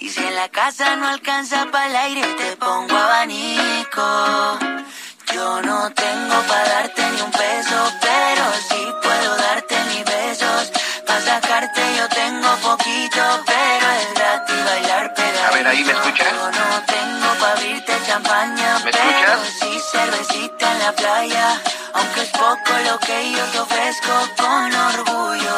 Y si en la casa no alcanza para el aire, te pongo abanico. Yo no tengo para darte ni un peso, pero sí puedo darte mis besos. Para sacarte yo tengo poquito, pero es gratis bailar pegadito. A ver, ahí, ¿me escuchas? Yo no tengo para abrirte champaña, ¿Me pero escuchas? sí cervecita en la playa. Aunque es poco lo que yo te ofrezco con orgullo,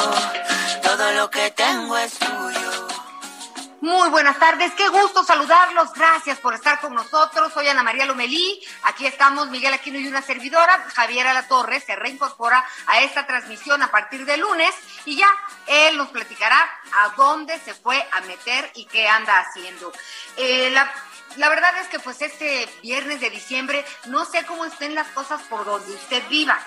Muy buenas tardes, qué gusto saludarlos, gracias por estar con nosotros. Soy Ana María Lomelí, aquí estamos Miguel Aquino y una servidora, Javier Alatorre, se reincorpora a esta transmisión a partir de lunes y ya él nos platicará a dónde se fue a meter y qué anda haciendo. Eh, la, la verdad es que pues este viernes de diciembre no sé cómo estén las cosas por donde usted viva.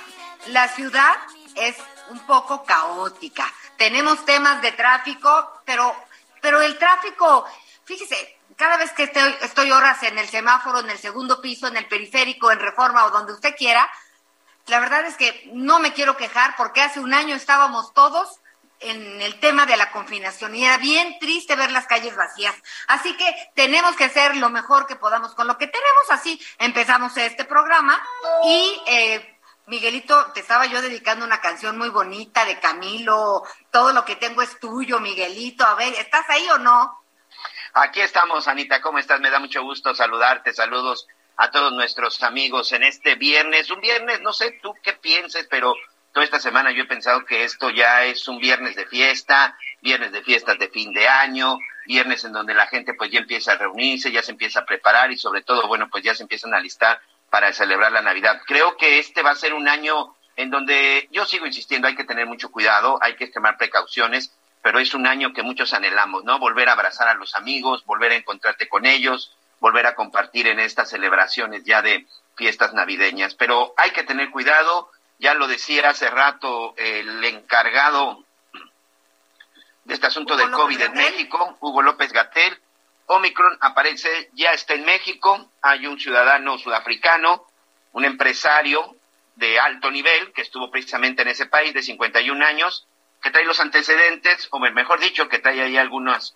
La ciudad es un poco caótica. Tenemos temas de tráfico, pero pero el tráfico, fíjese, cada vez que estoy, estoy horas en el semáforo, en el segundo piso, en el periférico, en reforma o donde usted quiera, la verdad es que no me quiero quejar porque hace un año estábamos todos en el tema de la confinación y era bien triste ver las calles vacías. Así que tenemos que hacer lo mejor que podamos con lo que tenemos. Así empezamos este programa y eh, Miguelito, te estaba yo dedicando una canción muy bonita de Camilo. Todo lo que tengo es tuyo, Miguelito. A ver, ¿estás ahí o no? Aquí estamos, Anita. ¿Cómo estás? Me da mucho gusto saludarte. Saludos a todos nuestros amigos en este viernes. Un viernes, no sé tú qué pienses, pero toda esta semana yo he pensado que esto ya es un viernes de fiesta, viernes de fiestas de fin de año, viernes en donde la gente pues ya empieza a reunirse, ya se empieza a preparar y sobre todo, bueno, pues ya se empiezan a listar para celebrar la Navidad. Creo que este va a ser un año en donde yo sigo insistiendo, hay que tener mucho cuidado, hay que tomar precauciones, pero es un año que muchos anhelamos, ¿no? Volver a abrazar a los amigos, volver a encontrarte con ellos, volver a compartir en estas celebraciones ya de fiestas navideñas. Pero hay que tener cuidado, ya lo decía hace rato el encargado de este asunto Hugo del López COVID en. México, Hugo López Gatel. Omicron aparece, ya está en México, hay un ciudadano sudafricano, un empresario de alto nivel que estuvo precisamente en ese país de 51 años, que trae los antecedentes, o mejor dicho, que trae ahí algunos,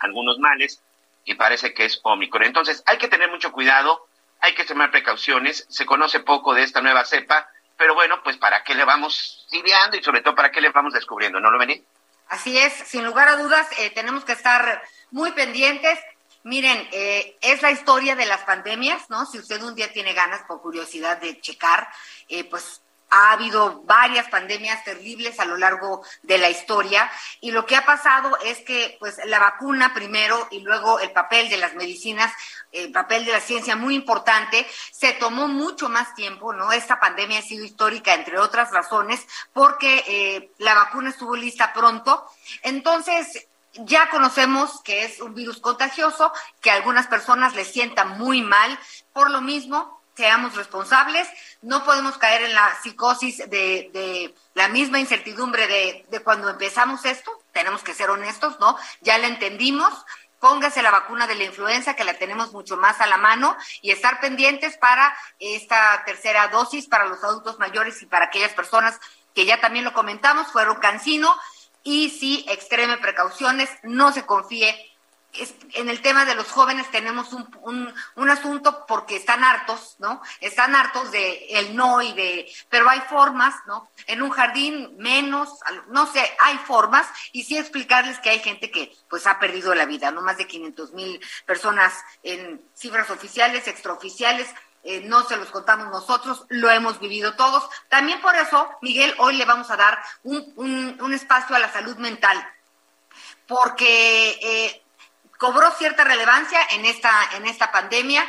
algunos males y parece que es Omicron. Entonces hay que tener mucho cuidado, hay que tomar precauciones, se conoce poco de esta nueva cepa, pero bueno, pues para qué le vamos siriando y sobre todo para qué le vamos descubriendo, ¿no lo vení? Así es, sin lugar a dudas, eh, tenemos que estar muy pendientes. Miren, eh, es la historia de las pandemias, ¿no? Si usted un día tiene ganas, por curiosidad, de checar, eh, pues ha habido varias pandemias terribles a lo largo de la historia y lo que ha pasado es que pues la vacuna primero y luego el papel de las medicinas, el papel de la ciencia muy importante, se tomó mucho más tiempo, ¿no? Esta pandemia ha sido histórica entre otras razones porque eh, la vacuna estuvo lista pronto. Entonces, ya conocemos que es un virus contagioso, que a algunas personas les sienta muy mal. Por lo mismo, seamos responsables, no podemos caer en la psicosis de, la misma incertidumbre de, de cuando empezamos esto, tenemos que ser honestos, ¿no? Ya la entendimos, póngase la vacuna de la influenza, que la tenemos mucho más a la mano, y estar pendientes para esta tercera dosis para los adultos mayores y para aquellas personas que ya también lo comentamos, fueron cancino, y sí extreme precauciones, no se confíe. En el tema de los jóvenes tenemos un, un, un asunto porque están hartos, ¿no? Están hartos de el no y de, pero hay formas, ¿no? En un jardín menos, no sé, hay formas y sí explicarles que hay gente que pues ha perdido la vida, no más de 500 mil personas en cifras oficiales, extraoficiales, eh, no se los contamos nosotros, lo hemos vivido todos. También por eso, Miguel, hoy le vamos a dar un, un, espacio a la salud mental porque eh, cobró cierta relevancia en esta, en esta pandemia.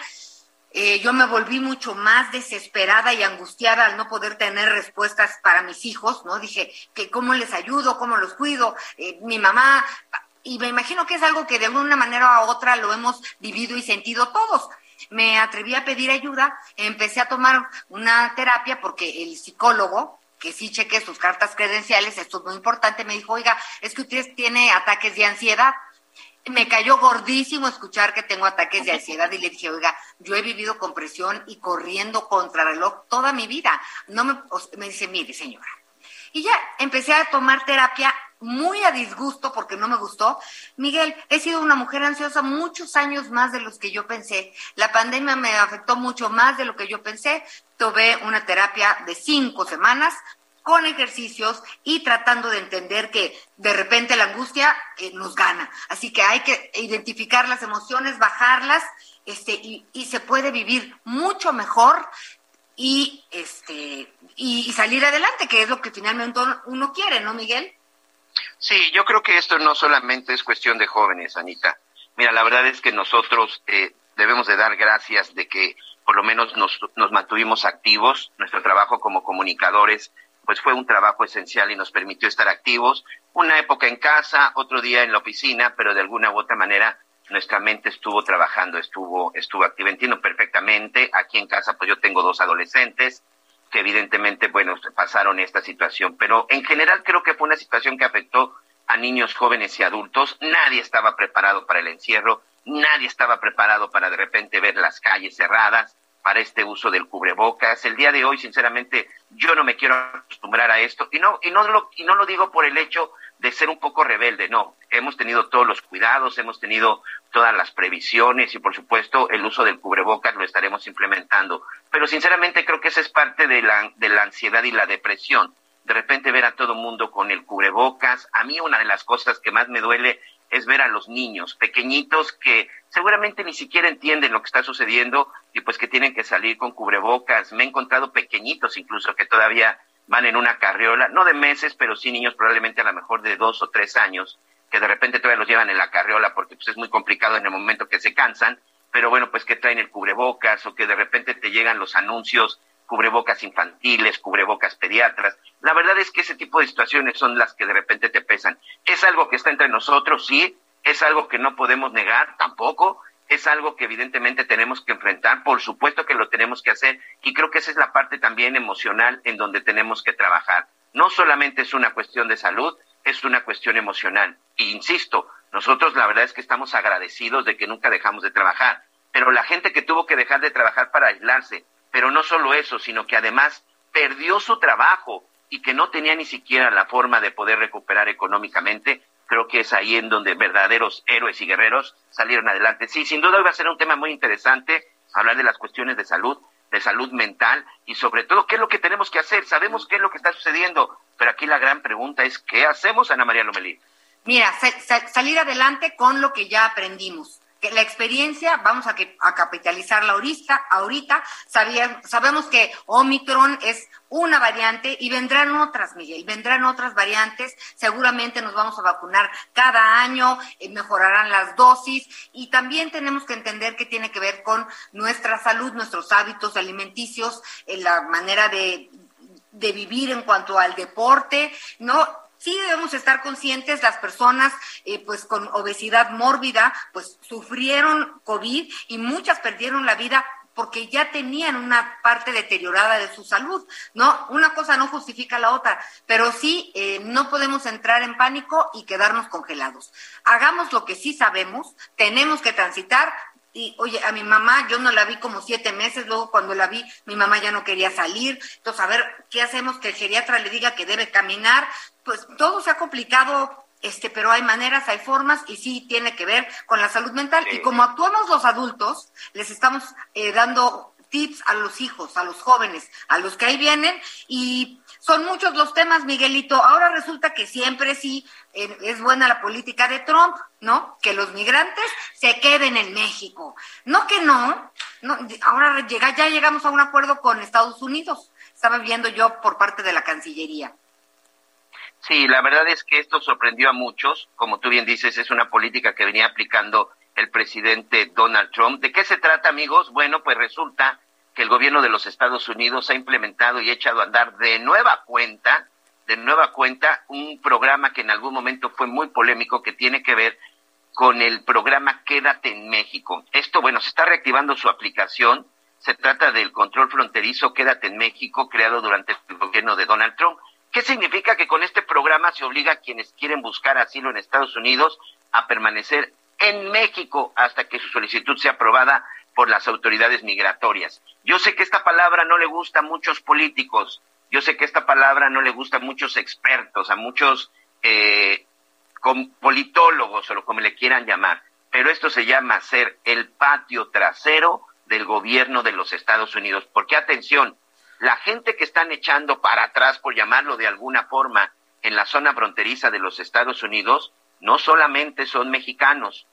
Eh, yo me volví mucho más desesperada y angustiada al no poder tener respuestas para mis hijos, ¿no? Dije, que cómo les ayudo, cómo los cuido, eh, mi mamá, y me imagino que es algo que de alguna manera u otra lo hemos vivido y sentido todos. Me atreví a pedir ayuda, empecé a tomar una terapia porque el psicólogo, que sí cheque sus cartas credenciales, esto es muy importante, me dijo, oiga, es que usted tiene ataques de ansiedad me cayó gordísimo escuchar que tengo ataques de ansiedad y le dije, oiga, yo he vivido con presión y corriendo contra reloj toda mi vida. No me, me dice, mire, señora. Y ya empecé a tomar terapia muy a disgusto porque no me gustó. Miguel, he sido una mujer ansiosa muchos años más de los que yo pensé. La pandemia me afectó mucho más de lo que yo pensé. Tomé una terapia de cinco semanas con ejercicios y tratando de entender que de repente la angustia eh, nos gana. Así que hay que identificar las emociones, bajarlas, este, y se puede vivir mucho mejor y este y, salir adelante, que es lo que finalmente uno quiere, ¿no, Miguel? Sí, yo creo que esto no solamente es cuestión de jóvenes, Anita. Mira, la verdad es que nosotros eh, debemos de dar gracias de que por lo menos nos, nos mantuvimos activos, nuestro trabajo como comunicadores pues fue un trabajo esencial y nos permitió estar activos. Una época en casa, otro día en la oficina, pero de alguna u otra manera nuestra mente estuvo trabajando, estuvo, estuvo activa. Entiendo perfectamente. Aquí en casa, pues yo tengo dos adolescentes que evidentemente, bueno, pasaron esta situación, pero en general creo que fue una situación que afectó a niños, jóvenes y adultos. Nadie estaba preparado para el encierro, nadie estaba preparado para de repente ver las calles cerradas para este uso del cubrebocas. El día de hoy, sinceramente, yo no me quiero acostumbrar a esto y no y no lo y no lo digo por el hecho de ser un poco rebelde, no. Hemos tenido todos los cuidados, hemos tenido todas las previsiones y por supuesto el uso del cubrebocas lo estaremos implementando. Pero sinceramente creo que esa es parte de la de la ansiedad y la depresión. De repente ver a todo mundo con el cubrebocas, a mí una de las cosas que más me duele es ver a los niños pequeñitos que seguramente ni siquiera entienden lo que está sucediendo y pues que tienen que salir con cubrebocas. Me he encontrado pequeñitos incluso que todavía van en una carriola, no de meses, pero sí niños probablemente a lo mejor de dos o tres años, que de repente todavía los llevan en la carriola porque pues es muy complicado en el momento que se cansan, pero bueno, pues que traen el cubrebocas o que de repente te llegan los anuncios cubrebocas infantiles, cubrebocas pediatras. La verdad es que ese tipo de situaciones son las que de repente te pesan. Es algo que está entre nosotros, sí, es algo que no podemos negar tampoco, es algo que evidentemente tenemos que enfrentar, por supuesto que lo tenemos que hacer y creo que esa es la parte también emocional en donde tenemos que trabajar. No solamente es una cuestión de salud, es una cuestión emocional. E insisto, nosotros la verdad es que estamos agradecidos de que nunca dejamos de trabajar, pero la gente que tuvo que dejar de trabajar para aislarse, pero no solo eso, sino que además perdió su trabajo y que no tenía ni siquiera la forma de poder recuperar económicamente, creo que es ahí en donde verdaderos héroes y guerreros salieron adelante. Sí, sin duda va a ser un tema muy interesante hablar de las cuestiones de salud, de salud mental y sobre todo qué es lo que tenemos que hacer. Sabemos qué es lo que está sucediendo, pero aquí la gran pregunta es ¿qué hacemos, Ana María Lomelí? Mira, salir adelante con lo que ya aprendimos la experiencia, vamos a, que, a capitalizarla ahorita, ahorita sabemos que Omicron es una variante y vendrán otras, Miguel, vendrán otras variantes, seguramente nos vamos a vacunar cada año, eh, mejorarán las dosis y también tenemos que entender que tiene que ver con nuestra salud, nuestros hábitos alimenticios, eh, la manera de, de vivir en cuanto al deporte, ¿no? Sí debemos estar conscientes, las personas eh, pues con obesidad mórbida pues sufrieron COVID y muchas perdieron la vida porque ya tenían una parte deteriorada de su salud, ¿no? Una cosa no justifica la otra, pero sí eh, no podemos entrar en pánico y quedarnos congelados. Hagamos lo que sí sabemos, tenemos que transitar, y oye, a mi mamá yo no la vi como siete meses, luego cuando la vi mi mamá ya no quería salir, entonces a ver, ¿qué hacemos? Que el geriatra le diga que debe caminar, pues todo se ha complicado, este, pero hay maneras, hay formas y sí tiene que ver con la salud mental. Y como actuamos los adultos, les estamos eh, dando tips a los hijos, a los jóvenes, a los que ahí vienen y son muchos los temas, Miguelito. Ahora resulta que siempre sí eh, es buena la política de Trump, ¿no? Que los migrantes se queden en México. No que no, no ahora llega, ya llegamos a un acuerdo con Estados Unidos. Estaba viendo yo por parte de la Cancillería. Sí, la verdad es que esto sorprendió a muchos. Como tú bien dices, es una política que venía aplicando el presidente Donald Trump. ¿De qué se trata, amigos? Bueno, pues resulta que el gobierno de los Estados Unidos ha implementado y echado a andar de nueva cuenta, de nueva cuenta, un programa que en algún momento fue muy polémico que tiene que ver con el programa Quédate en México. Esto, bueno, se está reactivando su aplicación. Se trata del control fronterizo Quédate en México, creado durante el gobierno de Donald Trump. ¿Qué significa que con este programa se obliga a quienes quieren buscar asilo en Estados Unidos a permanecer en México hasta que su solicitud sea aprobada por las autoridades migratorias? Yo sé que esta palabra no le gusta a muchos políticos, yo sé que esta palabra no le gusta a muchos expertos, a muchos eh, politólogos o como le quieran llamar, pero esto se llama ser el patio trasero del gobierno de los Estados Unidos. Porque atención, la gente que están echando para atrás, por llamarlo de alguna forma, en la zona fronteriza de los Estados Unidos, no solamente son mexicanos,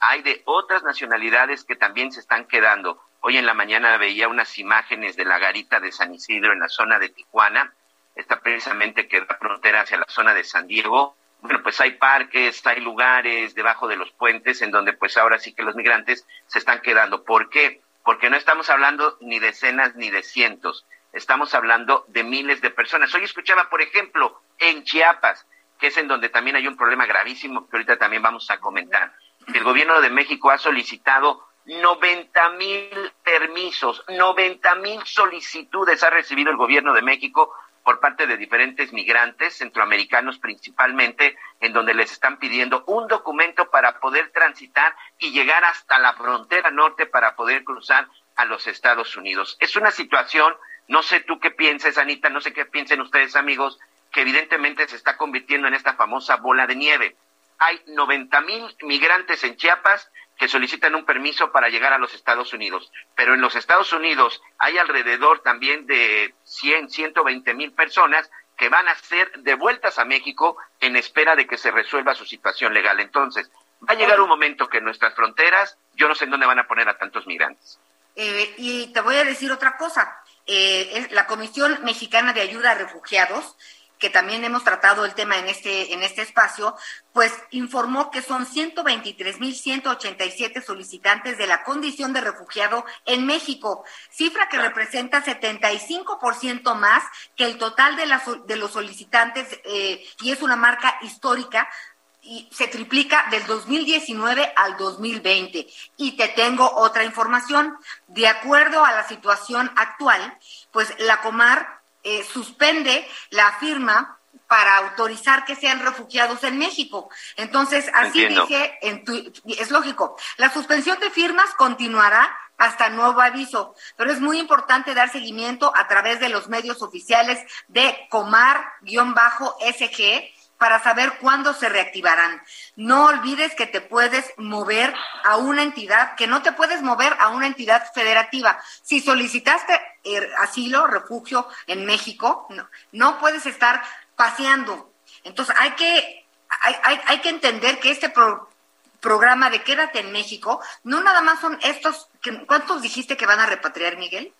hay de otras nacionalidades que también se están quedando. Hoy en la mañana veía unas imágenes de la garita de San Isidro en la zona de Tijuana, está precisamente que da frontera hacia la zona de San Diego. Bueno, pues hay parques, hay lugares debajo de los puentes en donde pues ahora sí que los migrantes se están quedando. ¿Por qué? Porque no estamos hablando ni de decenas ni de cientos, estamos hablando de miles de personas. Hoy escuchaba, por ejemplo, en Chiapas, que es en donde también hay un problema gravísimo que ahorita también vamos a comentar. El gobierno de México ha solicitado 90 mil permisos, 90 mil solicitudes ha recibido el gobierno de México por parte de diferentes migrantes, centroamericanos principalmente, en donde les están pidiendo un documento para poder transitar y llegar hasta la frontera norte para poder cruzar a los Estados Unidos. Es una situación no sé tú qué pienses, Anita, no sé qué piensen ustedes, amigos, que evidentemente se está convirtiendo en esta famosa bola de nieve. Hay 90 mil migrantes en Chiapas que solicitan un permiso para llegar a los Estados Unidos, pero en los Estados Unidos hay alrededor también de 100, 120 mil personas que van a ser devueltas a México en espera de que se resuelva su situación legal. Entonces, va a llegar un momento que nuestras fronteras, yo no sé en dónde van a poner a tantos migrantes. Eh, y te voy a decir otra cosa. Eh, la Comisión Mexicana de Ayuda a Refugiados, que también hemos tratado el tema en este, en este espacio, pues informó que son 123.187 solicitantes de la condición de refugiado en México, cifra que representa 75% más que el total de, las, de los solicitantes eh, y es una marca histórica y se triplica del 2019 al 2020. Y te tengo otra información. De acuerdo a la situación actual, pues la Comar eh, suspende la firma para autorizar que sean refugiados en México. Entonces, así dice, en es lógico, la suspensión de firmas continuará hasta nuevo aviso, pero es muy importante dar seguimiento a través de los medios oficiales de Comar-SG para saber cuándo se reactivarán. No olvides que te puedes mover a una entidad, que no te puedes mover a una entidad federativa. Si solicitaste asilo, refugio en México, no, puedes estar paseando. Entonces hay que, hay, hay, que entender que este programa de Quédate en México, no nada más son estos, ¿cuántos dijiste que van a repatriar, Miguel?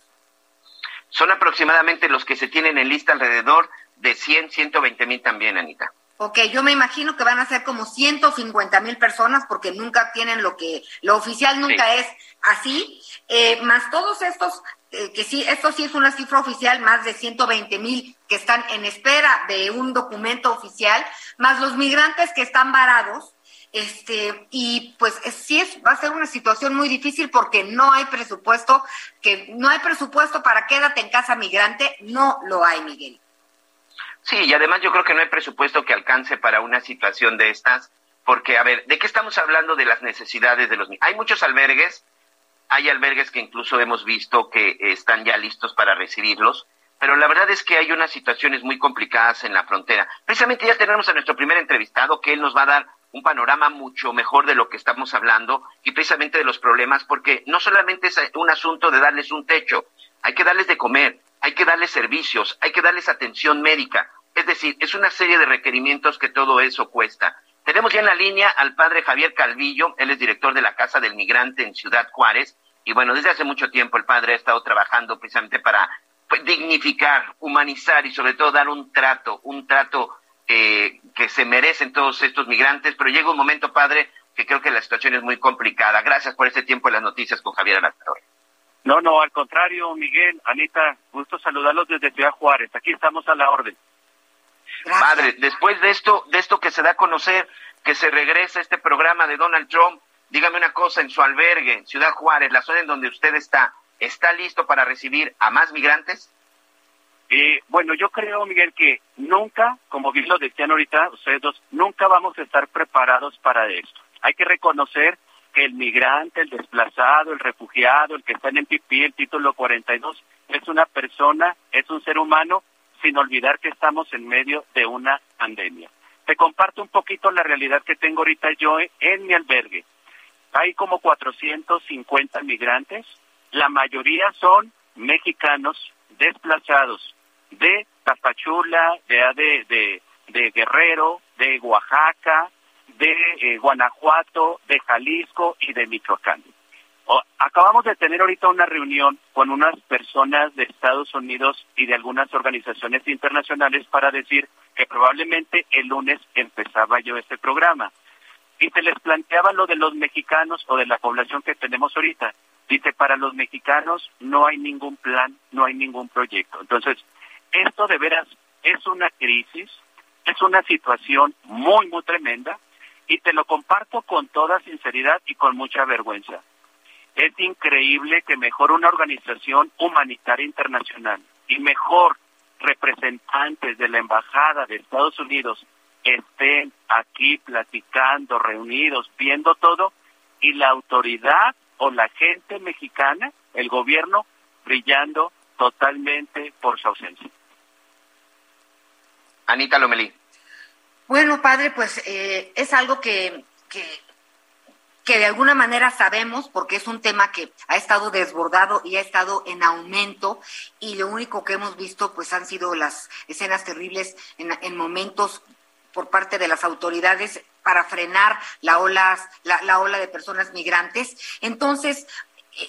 Son aproximadamente los que se tienen en lista alrededor de 100, 120 mil también, Anita. Ok, yo me imagino que van a ser como 150 mil personas porque nunca tienen lo que, lo oficial nunca es así, eh, más todos estos, eh, que sí, esto sí es una cifra oficial, más de 120 mil que están en espera de un documento oficial, más los migrantes que están varados, este, y pues sí es, va a ser una situación muy difícil porque no hay presupuesto, que no hay presupuesto para quédate en casa migrante, no lo hay, Miguel. Sí, y además yo creo que no hay presupuesto que alcance para una situación de estas, porque, a ver, ¿de qué estamos hablando de las necesidades de los niños? Hay muchos albergues, hay albergues que incluso hemos visto que están ya listos para recibirlos, pero la verdad es que hay unas situaciones muy complicadas en la frontera. Precisamente ya tenemos a nuestro primer entrevistado, que él nos va a dar un panorama mucho mejor de lo que estamos hablando y precisamente de los problemas, porque no solamente es un asunto de darles un techo, hay que darles de comer, hay que darles servicios, hay que darles atención médica. Es decir, es una serie de requerimientos que todo eso cuesta. Tenemos ya en la línea al padre Javier Calvillo, él es director de la Casa del Migrante en Ciudad Juárez, y bueno, desde hace mucho tiempo el padre ha estado trabajando precisamente para pues, dignificar, humanizar y sobre todo dar un trato, un trato eh, que se merecen todos estos migrantes, pero llega un momento, padre, que creo que la situación es muy complicada. Gracias por este tiempo en las noticias con Javier Alatorre. No, no, al contrario, Miguel, Anita, gusto saludarlos desde Ciudad Juárez. Aquí estamos a la orden. Padre, después de esto, de esto que se da a conocer, que se regresa este programa de Donald Trump, dígame una cosa, en su albergue, Ciudad Juárez, la zona en donde usted está, ¿está listo para recibir a más migrantes? Eh, bueno, yo creo, Miguel, que nunca, como bien lo decían ahorita ustedes dos, nunca vamos a estar preparados para esto. Hay que reconocer que el migrante, el desplazado, el refugiado, el que está en MPP, el título 42, es una persona, es un ser humano, sin olvidar que estamos en medio de una pandemia. Te comparto un poquito la realidad que tengo ahorita yo en mi albergue. Hay como 450 migrantes, la mayoría son mexicanos desplazados de Tapachula, de, de, de Guerrero, de Oaxaca, de eh, Guanajuato, de Jalisco y de Michoacán. Acabamos de tener ahorita una reunión con unas personas de Estados Unidos y de algunas organizaciones internacionales para decir que probablemente el lunes empezaba yo este programa. Y se les planteaba lo de los mexicanos o de la población que tenemos ahorita. Dice, para los mexicanos no hay ningún plan, no hay ningún proyecto. Entonces, esto de veras es una crisis, es una situación muy, muy tremenda y te lo comparto con toda sinceridad y con mucha vergüenza. Es increíble que mejor una organización humanitaria internacional y mejor representantes de la Embajada de Estados Unidos estén aquí platicando, reunidos, viendo todo, y la autoridad o la gente mexicana, el gobierno, brillando totalmente por su ausencia. Anita Lomelí. Bueno, padre, pues eh, es algo que, que, que de alguna manera sabemos, porque es un tema que ha estado desbordado y ha estado en aumento, y lo único que hemos visto, pues han sido las escenas terribles en, en momentos por parte de las autoridades para frenar la ola, la, la ola de personas migrantes. Entonces,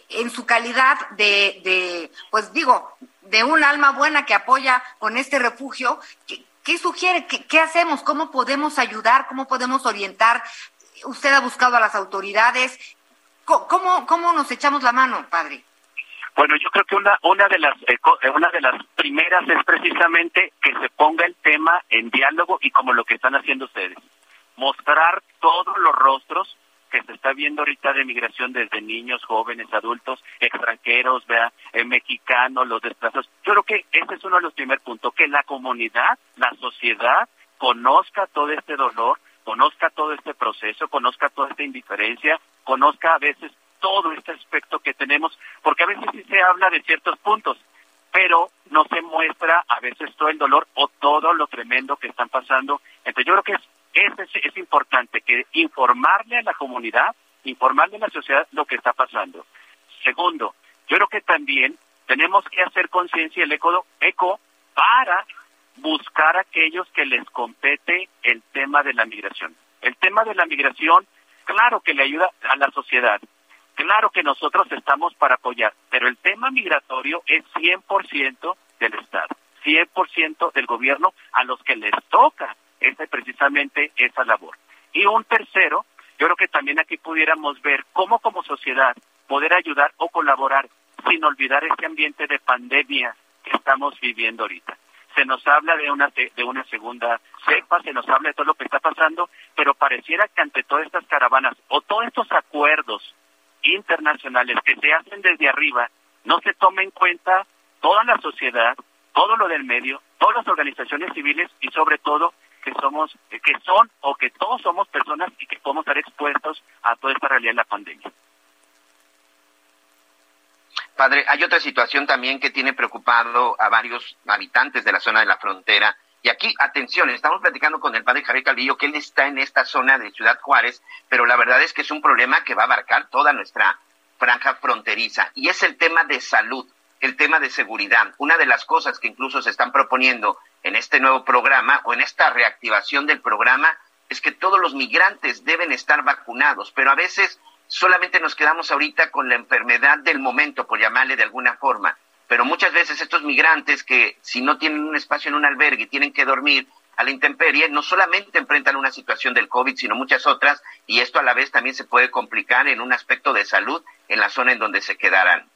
en su calidad de, pues digo, de un alma buena que apoya con este refugio, ¿Qué sugiere? ¿Qué, hacemos? ¿Cómo podemos ayudar? ¿Cómo podemos orientar? Usted ha buscado a las autoridades. ¿Cómo, cómo nos echamos la mano, padre? Bueno, yo creo que una una de las eh, eh, una de las primeras es precisamente que se ponga el tema en diálogo y como lo que están haciendo ustedes, mostrar todos los rostros que se está viendo ahorita de migración desde niños, jóvenes, adultos, extranjeros, vea, eh, mexicanos, los desplazados. Yo creo que ese es uno de los primeros puntos, que la comunidad, la sociedad, conozca todo este dolor, conozca todo este proceso, conozca toda esta indiferencia, conozca a veces todo este aspecto que tenemos, porque a veces sí se habla de ciertos puntos, pero no se muestra a veces todo el dolor o todo lo tremendo que están pasando. Entonces yo creo que es es, es, importante que informarle a la comunidad, informarle a la sociedad lo que está pasando. Segundo, yo creo que también tenemos que hacer conciencia el eco, eco para buscar a aquellos que les compete el tema de la migración. El tema de la migración, claro que le ayuda a la sociedad, claro que nosotros estamos para apoyar, pero el tema migratorio es 100% del Estado, 100% del gobierno a los que les toca esa precisamente esa labor. Y un tercero, yo creo que también aquí pudiéramos ver cómo como sociedad poder ayudar o colaborar sin olvidar este ambiente de pandemia que estamos viviendo ahorita. Se nos habla de una de una segunda cepa, se nos habla de todo lo que está pasando, pero pareciera que ante todas estas caravanas o todos estos acuerdos internacionales que se hacen desde arriba, no se tome en cuenta toda la sociedad, todo lo del medio, todas las organizaciones civiles y sobre todo que somos, que son o que todos somos personas y que podemos estar expuestos a toda esta realidad de la pandemia. Padre, hay otra situación también que tiene preocupado a varios habitantes de la zona de la frontera. Y aquí, atención, estamos platicando con el padre Javier Calvillo, que él está en esta zona de Ciudad Juárez, pero la verdad es que es un problema que va a abarcar toda nuestra franja fronteriza. Y es el tema de salud, el tema de seguridad. Una de las cosas que incluso se están proponiendo en este nuevo programa o en esta reactivación del programa es que todos los migrantes deben estar vacunados, pero a veces solamente nos quedamos ahorita con la enfermedad del momento, por llamarle de alguna forma. Pero muchas veces estos migrantes que si no tienen un espacio en un albergue y tienen que dormir a la intemperie, no solamente enfrentan una situación del COVID, sino muchas otras, y esto a la vez también se puede complicar en un aspecto de salud en la zona en donde se quedarán.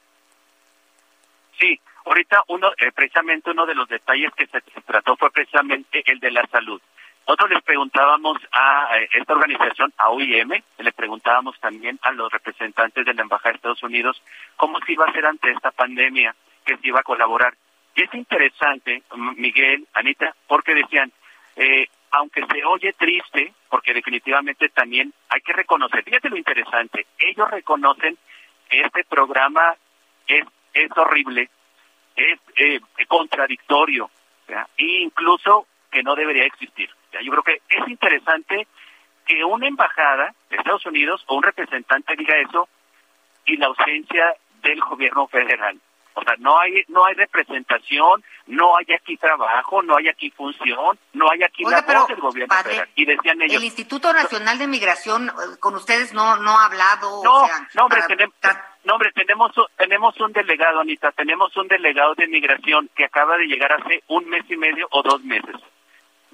Sí, ahorita uno, eh, precisamente uno de los detalles que se, trató fue precisamente el de la salud. Nosotros les preguntábamos a esta organización, a OIM, le preguntábamos también a los representantes de la Embajada de Estados Unidos cómo se iba a hacer ante esta pandemia, que se iba a colaborar. Y es interesante, Miguel, Anita, porque decían, eh, aunque se oye triste, porque definitivamente también hay que reconocer, fíjate lo interesante, ellos reconocen que este programa es, es horrible, es eh, contradictorio, e incluso que no debería existir. Yo creo que es interesante que una embajada de Estados Unidos o un representante diga eso y la ausencia del gobierno federal. O sea, no hay no hay representación, no hay aquí trabajo, no hay aquí función, no hay aquí la voz del gobierno federal. Y decían ellos, el Instituto Nacional de Migración eh, con ustedes no no ha hablado. No, no hombre, tenemos, no, hombre, tenemos tenemos un delegado, Anita, tenemos un delegado de migración que acaba de llegar hace un mes y medio o dos meses.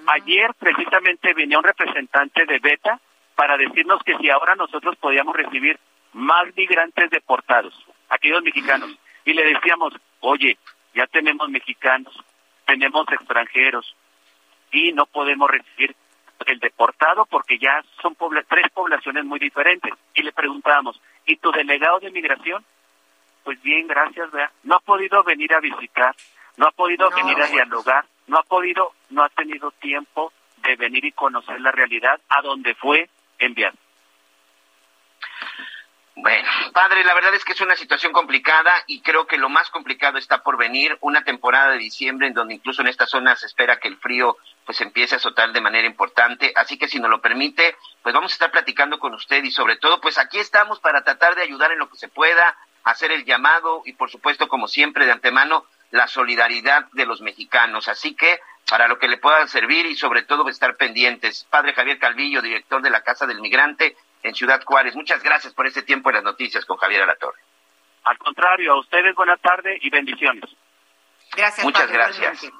Ayer precisamente venía un representante de Beta para decirnos que si ahora nosotros podíamos recibir más migrantes deportados, aquellos mexicanos, y le decíamos, oye, ya tenemos mexicanos, tenemos extranjeros, y no podemos recibir el deportado porque ya son tres poblaciones muy diferentes. Y le preguntábamos, ¿y tu delegado de migración? Pues bien, gracias, ¿verdad? no ha podido venir a visitar, no ha podido venir a dialogar, no ha podido, no ha tenido tiempo de venir y conocer la realidad a donde fue enviado. Bueno, padre, la verdad es que es una situación complicada y creo que lo más complicado está por venir, una temporada de diciembre en donde incluso en esta zona se espera que el frío pues empiece a azotar de manera importante, así que si nos lo permite, pues vamos a estar platicando con usted y sobre todo pues aquí estamos para tratar de ayudar en lo que se pueda, hacer el llamado y por supuesto como siempre de antemano la solidaridad de los mexicanos. Así que para lo que le pueda servir y sobre todo estar pendientes. Padre Javier Calvillo, director de la Casa del Migrante en Ciudad Juárez, muchas gracias por este tiempo en las noticias con Javier Alatorre. Al contrario, a ustedes buenas tardes y bendiciones. Gracias. Muchas gracias.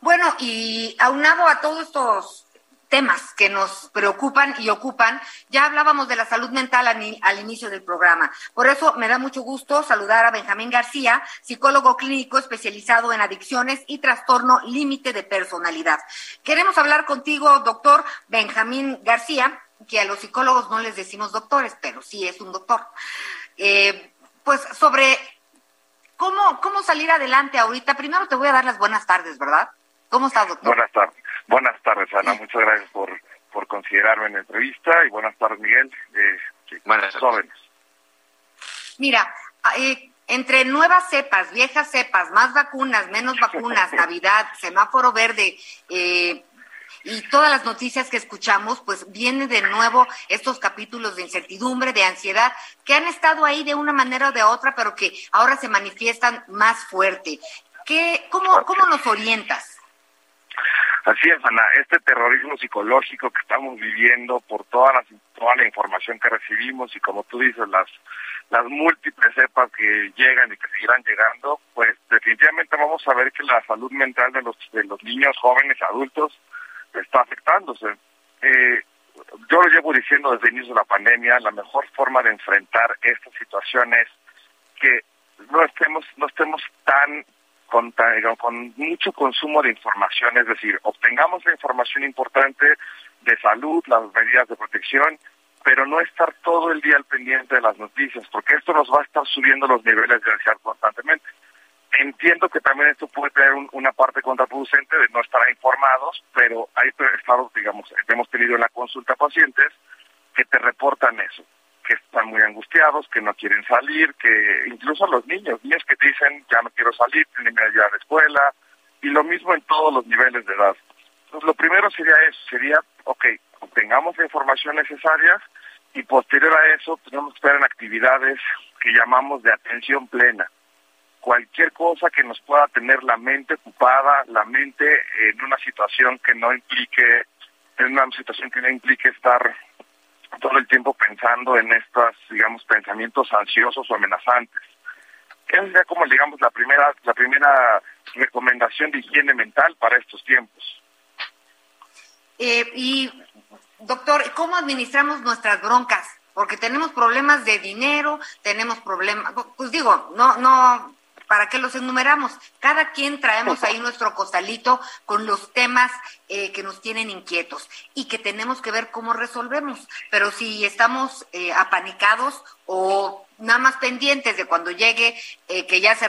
Bueno, y aunado a todos estos temas que nos preocupan y ocupan. Ya hablábamos de la salud mental al, inicio del programa. Por eso me da mucho gusto saludar a Benjamín García, psicólogo clínico especializado en adicciones y trastorno límite de personalidad. Queremos hablar contigo, doctor Benjamín García, que a los psicólogos no les decimos doctores, pero sí es un doctor. Eh, pues sobre cómo, cómo salir adelante ahorita. Primero te voy a dar las buenas tardes, ¿verdad? ¿Cómo estás, doctor? Buenas tardes. Buenas tardes, Ana. Muchas gracias por, por considerarme en la entrevista y buenas tardes, Miguel. Eh, buenas jóvenes. Mira, eh, entre nuevas cepas, viejas cepas, más vacunas, menos vacunas, Navidad, semáforo verde, eh, y todas las noticias que escuchamos, pues viene de nuevo estos capítulos de incertidumbre, de ansiedad, que han estado ahí de una manera o de otra, pero que ahora se manifiestan más fuerte. ¿Qué, cómo, ¿Cómo nos orientas? Así es, Ana, este terrorismo psicológico que estamos viviendo por toda la, toda la información que recibimos y como tú dices, las, las múltiples cepas que llegan y que seguirán llegando, pues definitivamente vamos a ver que la salud mental de los, de los niños, jóvenes, adultos, está afectándose. Eh, yo lo llevo diciendo desde el inicio de la pandemia, la mejor forma de enfrentar esta situación es que no estemos, no estemos tan con, con mucho consumo de información, es decir, obtengamos la información importante de salud, las medidas de protección, pero no estar todo el día al pendiente de las noticias, porque esto nos va a estar subiendo los niveles de ansiedad constantemente. Entiendo que también esto puede tener una parte contraproducente de no estar informados, pero hay estados, digamos, hemos tenido en la consulta pacientes que te reportan eso que están muy angustiados, que no quieren salir, que incluso los niños, niños que dicen ya no quiero salir, tienen ir a la escuela, y lo mismo en todos los niveles de edad. Entonces, lo primero sería eso, sería, ok, obtengamos la información necesaria y posterior a eso tenemos que estar en actividades que llamamos de atención plena. Cualquier cosa que nos pueda tener la mente ocupada, la mente en una situación que no implique, en una situación que no implique estar todo el tiempo pensando en estos, digamos, pensamientos ansiosos o amenazantes. Esa sería como, digamos, la primera, la primera recomendación de higiene mental para estos tiempos. Eh, y, doctor, ¿cómo administramos nuestras broncas? Porque tenemos problemas de dinero, tenemos problemas, pues digo, no, no, ¿para qué los enumeramos? Cada quien traemos ahí nuestro costalito con los temas eh, que nos tienen inquietos y que tenemos que ver cómo resolvemos. Pero si estamos eh, apanicados o nada más pendientes de cuando llegue, eh, que ya se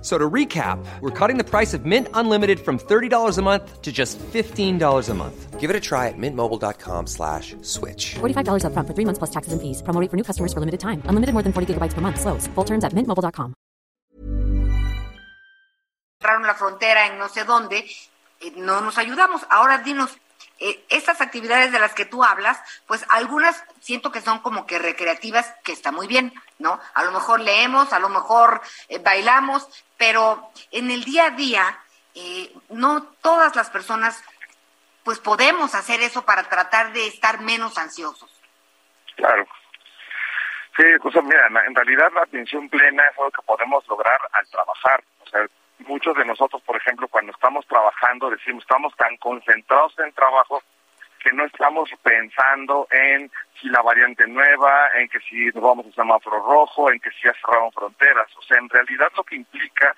So to recap, we're cutting the price of Mint Unlimited from $30 a month to just $15 a month. Give it a try at mintmobile.com slash switch. $45 upfront for three months plus taxes and fees. Promo rate for new customers for limited time. Unlimited more than 40 gigabytes per month. Slows. Full terms at mintmobile.com. cerraron la frontera en no sé dónde, eh, no nos ayudamos. Ahora dinos, eh, estas actividades de las que tú hablas, pues algunas siento que son como que recreativas, que está muy bien, ¿no? A lo mejor leemos, a lo mejor eh, bailamos, pero en el día a día, eh, no todas las personas, pues podemos hacer eso para tratar de estar menos ansiosos. Claro. Sí, sea, mira, en realidad la atención plena es algo que podemos lograr al trabajar. O sea, muchos de nosotros, por ejemplo, cuando estamos trabajando, decimos, estamos tan concentrados en trabajo que no estamos pensando en si la variante nueva, en que si nos vamos a semáforo rojo, en que si ya cerraron fronteras. O sea, en realidad lo que implica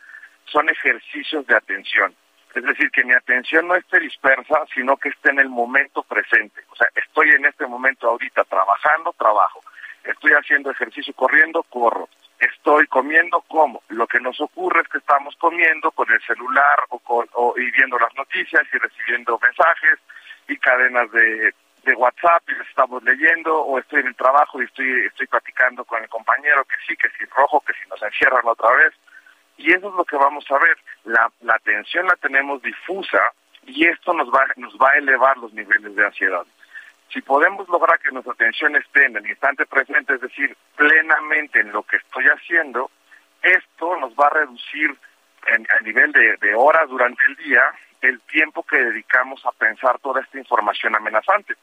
son ejercicios de atención. Es decir, que mi atención no esté dispersa, sino que esté en el momento presente. O sea, estoy en este momento ahorita trabajando, trabajo. Estoy haciendo ejercicio corriendo, corro estoy comiendo como. Lo que nos ocurre es que estamos comiendo con el celular o, con, o y viendo las noticias y recibiendo mensajes y cadenas de, de WhatsApp y les estamos leyendo o estoy en el trabajo y estoy estoy platicando con el compañero que sí, que si rojo, que si nos encierran otra vez. Y eso es lo que vamos a ver. La, la atención la tenemos difusa y esto nos va, nos va a elevar los niveles de ansiedad. Si podemos lograr que nuestra atención esté en el instante presente, es decir, plenamente en lo que estoy haciendo, esto nos va a reducir en, a nivel de, de horas durante el día el tiempo que dedicamos a pensar toda esta información amenazante.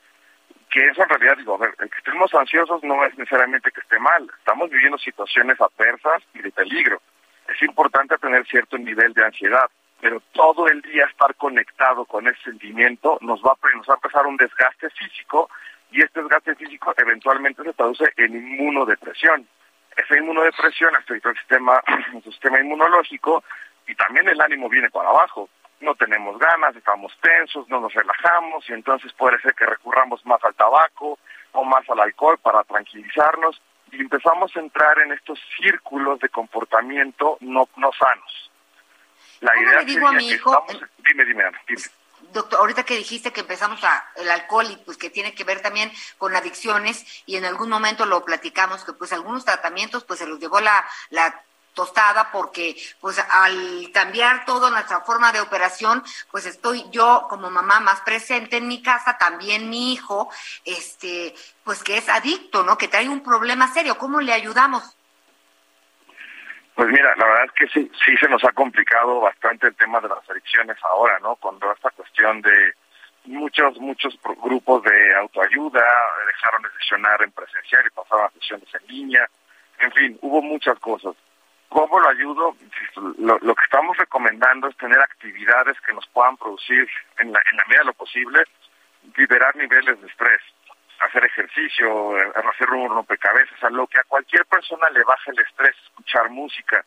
Que eso en realidad, digo, a ver, el que estemos ansiosos no es necesariamente que esté mal. Estamos viviendo situaciones adversas y de peligro. Es importante tener cierto nivel de ansiedad pero todo el día estar conectado con ese sentimiento nos va, a, nos va a empezar un desgaste físico y este desgaste físico eventualmente se traduce en inmunodepresión. Esa inmunodepresión afecta el sistema, el sistema inmunológico y también el ánimo viene para abajo. No tenemos ganas, estamos tensos, no nos relajamos y entonces puede ser que recurramos más al tabaco o más al alcohol para tranquilizarnos y empezamos a entrar en estos círculos de comportamiento no, no sanos. La ¿Cómo idea le digo a mi hijo? estamos- Dime, dime, Ana, dime. Doctor, ahorita que dijiste que empezamos a el alcohol y pues que tiene que ver también con adicciones y en algún momento lo platicamos que pues algunos tratamientos pues se los llevó la la tostada porque pues al cambiar toda nuestra forma de operación pues estoy yo como mamá más presente en mi casa también mi hijo este pues que es adicto no que trae un problema serio cómo le ayudamos Pues mira, la verdad es que sí, sí se nos ha complicado bastante el tema de las adicciones ahora, ¿no? Con toda esta cuestión de muchos, muchos grupos de autoayuda dejaron de sesionar en presencial y pasaron a sesiones en línea. En fin, hubo muchas cosas. ¿Cómo lo ayudo? Lo, lo que estamos recomendando es tener actividades que nos puedan producir, en la, en la medida de lo posible, liberar niveles de estrés, hacer ejercicio, hacer un rompecabezas, a lo que a cualquier persona le baje el estrés, escuchar música.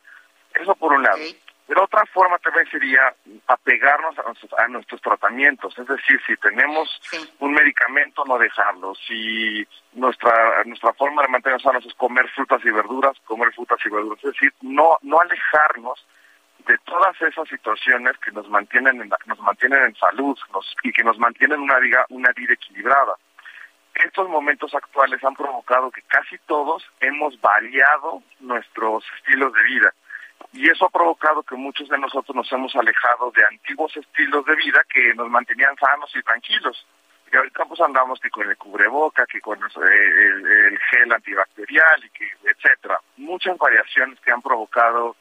Eso por un lado. Pero otra forma también sería apegarnos a nuestros, a nuestros tratamientos, es decir, si tenemos un medicamento, no dejarlo. Si nuestra nuestra forma de mantenernos sanos es comer frutas y verduras, comer frutas y verduras. Es decir, no no alejarnos de todas esas situaciones que nos mantienen en, nos mantienen en salud nos- y que nos mantienen una vida una vida equilibrada. Estos momentos actuales han provocado que casi todos hemos variado nuestros estilos de vida y eso ha provocado que muchos de nosotros nos hemos alejado de antiguos estilos de vida que nos mantenían sanos y tranquilos. Y ahorita pues andamos que con el cubreboca, que con eh, el, el gel antibacterial y que etcétera. Muchas variaciones que han provocado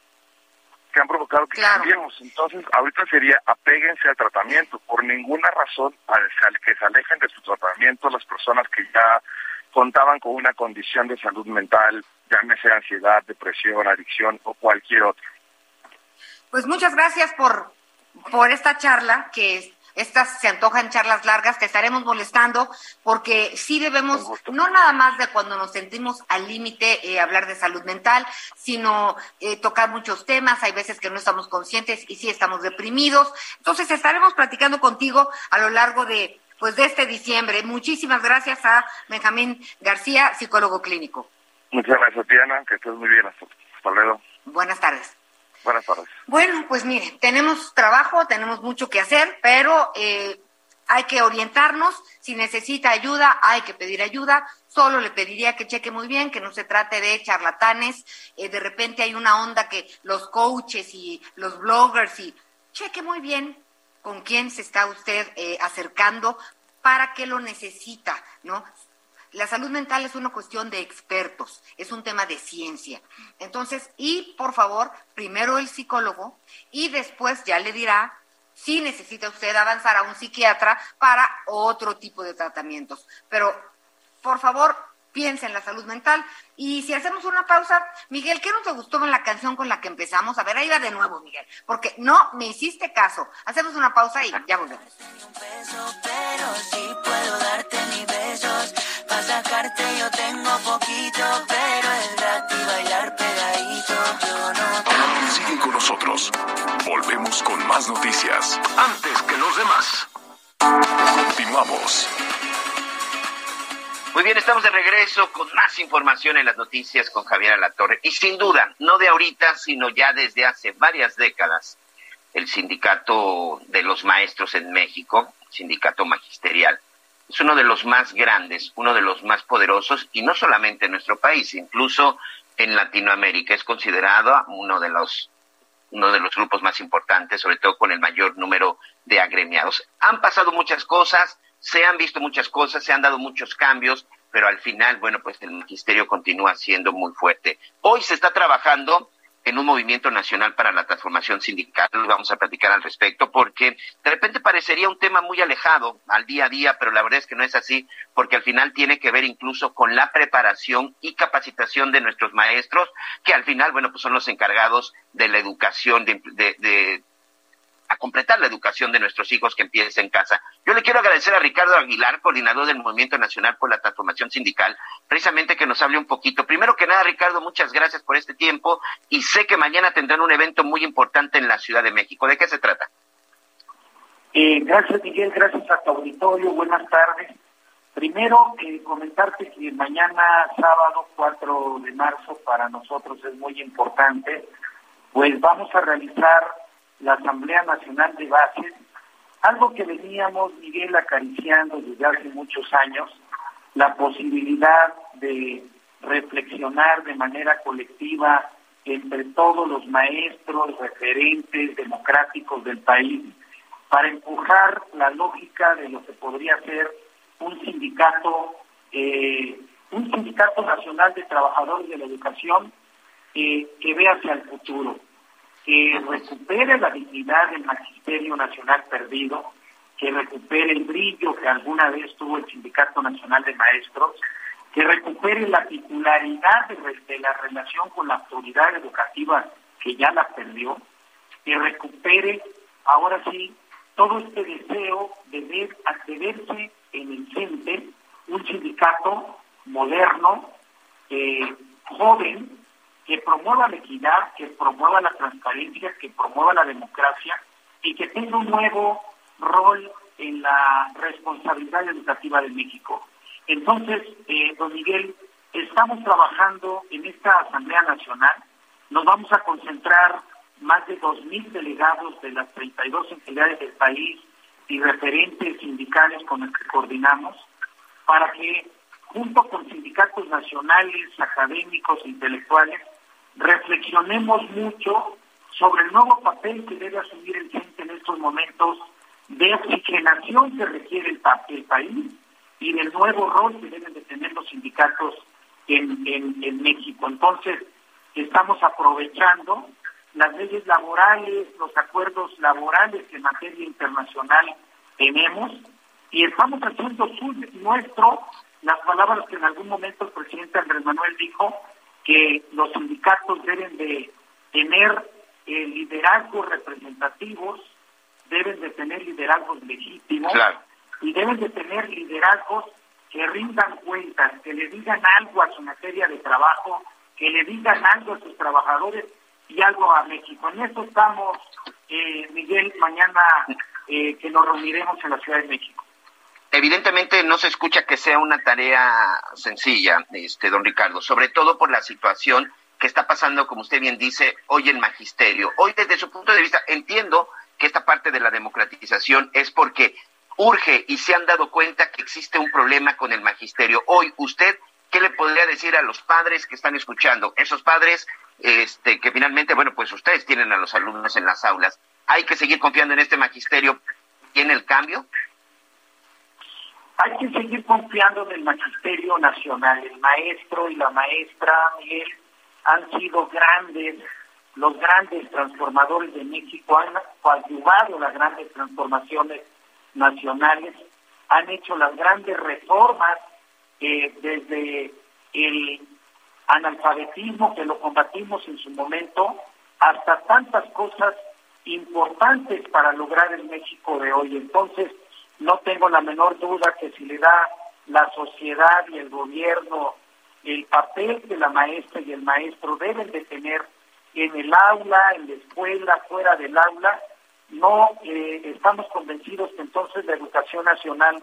que han provocado que cambiemos. Entonces, ahorita sería apéguense al tratamiento. Por ninguna razón al, que se alejen de su tratamiento las personas que ya contaban con una condición de salud mental, llámese ansiedad, depresión, adicción o cualquier otra. Pues muchas gracias por, por esta charla que estas se antojan charlas largas, te estaremos molestando porque sí debemos, no nada más de cuando nos sentimos al límite eh, hablar de salud mental, sino eh, tocar muchos temas. Hay veces que no estamos conscientes y sí estamos deprimidos. Entonces estaremos platicando contigo a lo largo de, pues, de este diciembre. Muchísimas gracias a Benjamín García, psicólogo clínico. Muchas gracias, Diana, que estés muy bien. Hasta luego. Buenas tardes. Buenas tardes. Bueno, pues mire, tenemos trabajo, tenemos mucho que hacer, pero eh, hay que orientarnos. Si necesita ayuda, hay que pedir ayuda. Solo le pediría que cheque muy bien, que no se trate de charlatanes. Eh, de repente hay una onda que los coaches y los bloggers y cheque muy bien con quién se está usted eh, acercando, para qué lo necesita, ¿no? La salud mental es una cuestión de expertos, es un tema de ciencia. Entonces, y por favor, primero el psicólogo y después ya le dirá si necesita usted avanzar a un psiquiatra para otro tipo de tratamientos. Pero, por favor, piensa en la salud mental. Y si hacemos una pausa, Miguel, ¿qué no te gustó en la canción con la que empezamos? A ver, ahí va de nuevo, Miguel, porque no me hiciste caso. Hacemos una pausa y ya volvemos. Para sacarte yo tengo poquito, pero el gratis bailar pegadito yo no. Sigue con nosotros. Volvemos con más noticias. Antes que los demás. Continuamos. Muy bien, estamos de regreso con más información en las noticias con Javier Alatorre. Y sin duda, no de ahorita, sino ya desde hace varias décadas, el sindicato de los maestros en México, sindicato magisterial, es uno de los más grandes, uno de los más poderosos, y no solamente en nuestro país, incluso en Latinoamérica. Es considerado uno de los uno de los grupos más importantes, sobre todo con el mayor número de agremiados. Han pasado muchas cosas, se han visto muchas cosas, se han dado muchos cambios, pero al final, bueno, pues el magisterio continúa siendo muy fuerte. Hoy se está trabajando en un movimiento nacional para la transformación sindical. Vamos a platicar al respecto porque de repente parecería un tema muy alejado al día a día, pero la verdad es que no es así porque al final tiene que ver incluso con la preparación y capacitación de nuestros maestros, que al final, bueno, pues son los encargados de la educación, de, de, a completar la educación de nuestros hijos que empieza en casa. Yo le quiero agradecer a Ricardo Aguilar, coordinador del Movimiento Nacional por la Transformación Sindical, precisamente que nos hable un poquito. Primero que nada, Ricardo, muchas gracias por este tiempo y sé que mañana tendrán un evento muy importante en la Ciudad de México. ¿De qué se trata? Eh, gracias, Miguel, gracias a tu auditorio, buenas tardes. Primero, eh, comentarte que mañana, sábado 4 de marzo, para nosotros es muy importante, pues vamos a realizar la Asamblea Nacional de Bases, algo que veníamos, Miguel, acariciando desde hace muchos años, la posibilidad de reflexionar de manera colectiva entre todos los maestros, referentes democráticos del país, para empujar la lógica de lo que podría ser un sindicato, eh, un sindicato nacional de trabajadores de la educación eh, que vea hacia el futuro que recupere la dignidad del magisterio nacional perdido, que recupere el brillo que alguna vez tuvo el Sindicato Nacional de Maestros, que recupere la titularidad de, la relación con la autoridad educativa que ya la perdió, que recupere ahora sí todo este deseo de, ver, de verse en el CENTE un sindicato moderno, eh, joven, que promueva la equidad, que promueva la transparencia, que promueva la democracia y que tenga un nuevo rol en la responsabilidad educativa de México. Entonces, eh, don Miguel, estamos trabajando en esta Asamblea Nacional, nos vamos a concentrar más de 2.000 delegados de las 32 entidades del país y referentes sindicales con los que coordinamos, para que junto con sindicatos nacionales, académicos, intelectuales, reflexionemos mucho sobre el nuevo papel que debe asumir el CENTE en estos momentos de oxigenación que requiere el, el, país y del nuevo rol que deben de tener los sindicatos en, en, México. Entonces, estamos aprovechando las leyes laborales, los acuerdos laborales que en materia internacional tenemos y estamos haciendo nuestro las palabras que en algún momento el presidente Andrés Manuel dijo que los sindicatos deben de tener eh, liderazgos representativos, deben de tener liderazgos legítimos y deben de tener liderazgos que rindan cuentas, que le digan algo a su materia de trabajo, que le digan algo a sus trabajadores y algo a México. En eso estamos, eh, Miguel, mañana eh, que nos reuniremos en la Ciudad de México. Evidentemente no se escucha que sea una tarea sencilla, este don Ricardo, sobre todo por la situación que está pasando, como usted bien dice, hoy en magisterio. Hoy desde su punto de vista entiendo que esta parte de la democratización es porque urge y se han dado cuenta que existe un problema con el magisterio. Hoy usted, ¿qué le podría decir a los padres que están escuchando? Esos padres este, que finalmente, bueno, pues ustedes tienen a los alumnos en las aulas. ¿Hay que seguir confiando en este magisterio en el cambio? Hay que seguir confiando en el magisterio nacional. El maestro y la maestra, Miguel, han sido grandes, los grandes transformadores de México, han coadyuvado las grandes transformaciones nacionales, han hecho las grandes reformas eh, desde el analfabetismo que lo combatimos en su momento, hasta tantas cosas importantes para lograr el México de hoy. Entonces, no tengo la menor duda que si le da la sociedad y el gobierno el papel que la maestra y el maestro deben de tener en el aula, en la escuela, fuera del aula, no eh, estamos convencidos que entonces la educación nacional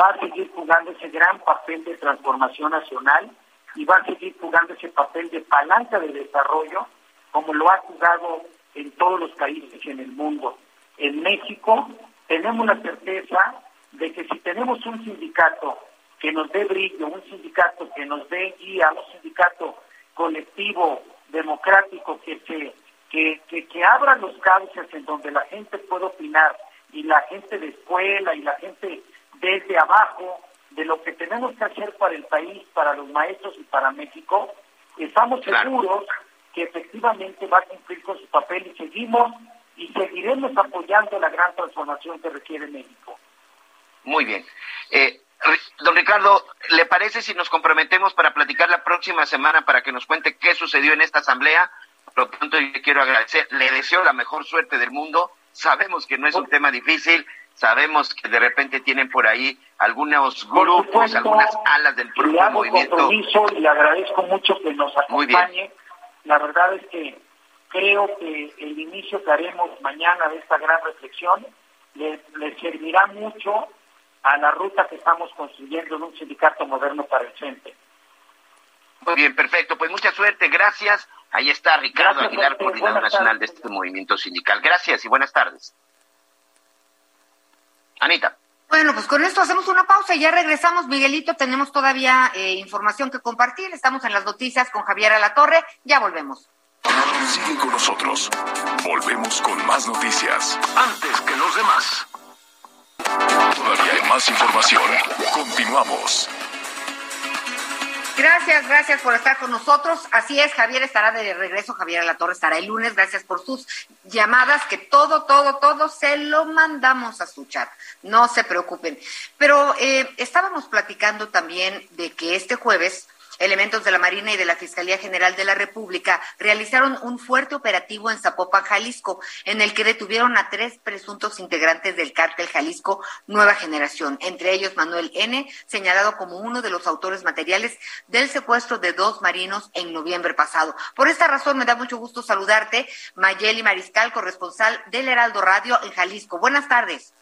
va a seguir jugando ese gran papel de transformación nacional y va a seguir jugando ese papel de palanca de desarrollo como lo ha jugado en todos los países en el mundo. En México tenemos la certeza de que si tenemos un sindicato que nos dé brillo, un sindicato que nos dé guía, un sindicato colectivo, democrático, que se que, que, abra los cauces en donde la gente pueda opinar y la gente de escuela y la gente desde abajo de lo que tenemos que hacer para el país, para los maestros y para México, estamos seguros que efectivamente va a cumplir con su papel y seguimos y seguiremos apoyando la gran transformación que requiere México. Muy bien. Eh, don Ricardo, ¿le parece si nos comprometemos para platicar la próxima semana para que nos cuente qué sucedió en esta asamblea? Por lo pronto, yo quiero agradecer, le deseo la mejor suerte del mundo. Sabemos que no es un tema difícil, sabemos que de repente tienen por ahí algunos grupos, algunas alas del propio movimiento. y le agradezco mucho que nos acompañe. La verdad es que creo que el inicio que haremos mañana de esta gran reflexión le, le servirá mucho a la ruta que estamos construyendo en un sindicato moderno para el frente. Muy bien, perfecto. Pues mucha suerte, gracias. Ahí está Ricardo Aguilar, coordinador nacional de este movimiento sindical. Gracias y buenas tardes. Anita. Bueno, pues con esto hacemos una pausa y ya regresamos, Miguelito. Tenemos todavía eh, información que compartir. Estamos en las noticias con Javier Alatorre. Ya volvemos. Sigue con nosotros. Volvemos con más noticias. Antes que los demás. Todavía hay más información. Continuamos. Gracias, gracias por estar con nosotros. Así es, Javier estará de regreso, Javier La Torre estará el lunes. Gracias por sus llamadas, que todo, todo, todo se lo mandamos a su chat. No se preocupen. Pero eh, estábamos platicando también de que este jueves Elementos de la Marina y de la Fiscalía General de la República realizaron un fuerte operativo en Zapopan, Jalisco, en el que detuvieron a tres presuntos integrantes del cártel Jalisco Nueva Generación, entre ellos Manuel N., señalado como uno de los autores materiales del secuestro de dos marinos en noviembre pasado. Por esta razón me da mucho gusto saludarte, Mayeli Mariscal, corresponsal del Heraldo Radio en Jalisco. Buenas tardes.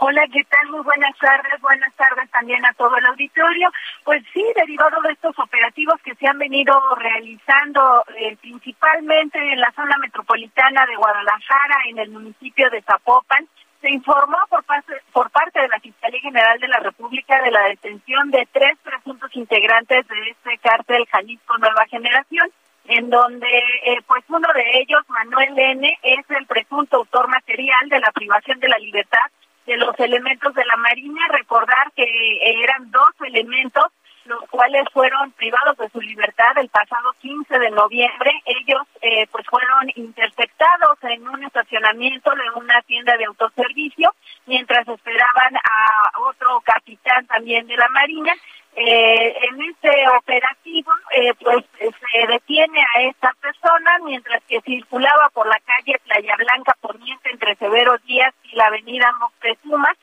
Hola, ¿qué tal? Muy buenas tardes. Buenas tardes también a todo el auditorio. Pues sí, derivado de estos operativos que se han venido realizando eh, principalmente en la zona metropolitana de Guadalajara, en el municipio de Zapopan, se informó por parte, por parte de la Fiscalía General de la República de la detención de tres presuntos integrantes de este cártel Jalisco Nueva Generación, en donde eh, pues uno de ellos, Manuel N., es el presunto autor material de la privación de la libertad de los elementos de la Marina. Recordar que eran dos elementos los cuales cuales fueron privados de su libertad el pasado 15 de noviembre. Ellos eh, pues fueron interceptados en un estacionamiento de una tienda de autoservicio mientras esperaban a otro capitán también de la Marina. Eh, en este operativo, eh, pues se detiene a esta persona mientras que circulaba por la calle Playa Blanca Poniente entre Severo Díaz y la avenida Moctezuma.